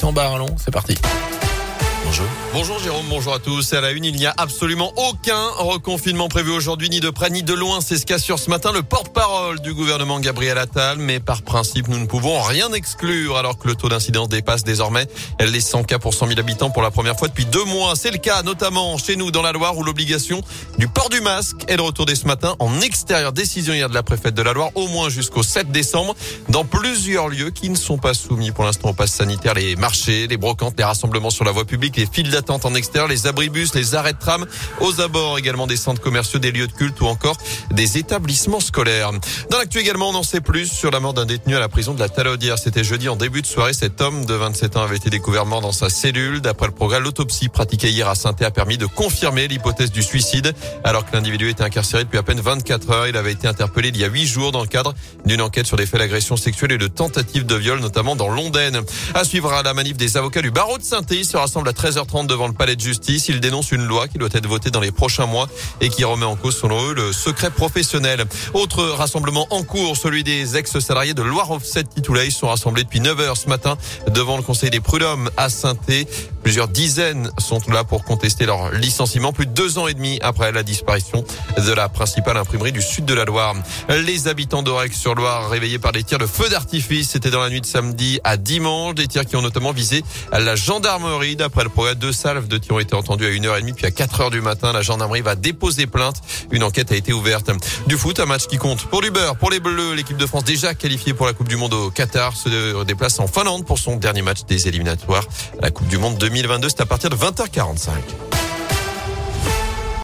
habitants Barallon. C'est parti. Bonjour. Jérôme, bonjour à tous. À la une, il n'y a absolument aucun reconfinement prévu aujourd'hui, ni de près ni de loin. C'est ce qu'assure ce matin le porte-parole du gouvernement Gabriel Attal. Mais par principe, nous ne pouvons rien exclure alors que le taux d'incidence dépasse désormais les 100 cas pour 100 000 habitants pour la première fois depuis deux mois. C'est le cas notamment chez nous dans la Loire où l'obligation du port du masque est de retour ce matin en extérieur. Décision hier de la préfète de la Loire au moins jusqu'au 7 décembre dans plusieurs lieux qui ne sont pas soumis pour l'instant au pass sanitaire. Les marchés, les brocantes, les rassemblements sur la voie publique, les files d'attente en extérieur, les abribus, les arrêts de tram, aux abords également des centres commerciaux, des lieux de culte ou encore des établissements scolaires. Dans l'actu également, on en sait plus sur la mort d'un détenu à la prison de la Talaudière. C'était jeudi en début de soirée. Cet homme de 27 ans avait été découvert mort dans sa cellule. D'après le progrès, l'autopsie pratiquée hier à saint a permis de confirmer l'hypothèse du suicide. Alors que l'individu était incarcéré depuis à peine 24 heures, il avait été interpellé il y a 8 jours dans le cadre d'une enquête sur des faits d'agression sexuelle et de tentative de viol, notamment dans l'Ondaine. À suivre à la manif des avocats du barreau de saint se rassemble à 13h30 devant le palais de justice. Il dénonce une loi qui doit être votée dans les prochains mois et qui remet en cause, selon eux, le secret professionnel. Autre rassemblement en cours, celui des ex-salariés de Loire Offset Titoulay sont rassemblés depuis 9 heures ce matin devant le conseil des prud'hommes à saint Plusieurs dizaines sont là pour contester leur licenciement plus de deux ans et demi après la disparition de la principale imprimerie du sud de la Loire. Les habitants d'Orex-sur-Loire réveillés par des tirs de feu d'artifice, c'était dans la nuit de samedi à dimanche, des tirs qui ont notamment visé la gendarmerie. D'après le progrès, deux salves de tirs ont été entendues à 1h30 puis à 4h du matin. La gendarmerie va déposer plainte. Une enquête a été ouverte. Du foot, un match qui compte pour l'Uber, pour les Bleus. L'équipe de France déjà qualifiée pour la Coupe du Monde au Qatar se déplace en Finlande pour son dernier match des éliminatoires. La Coupe du Monde 2022, c'est à partir de 20h45.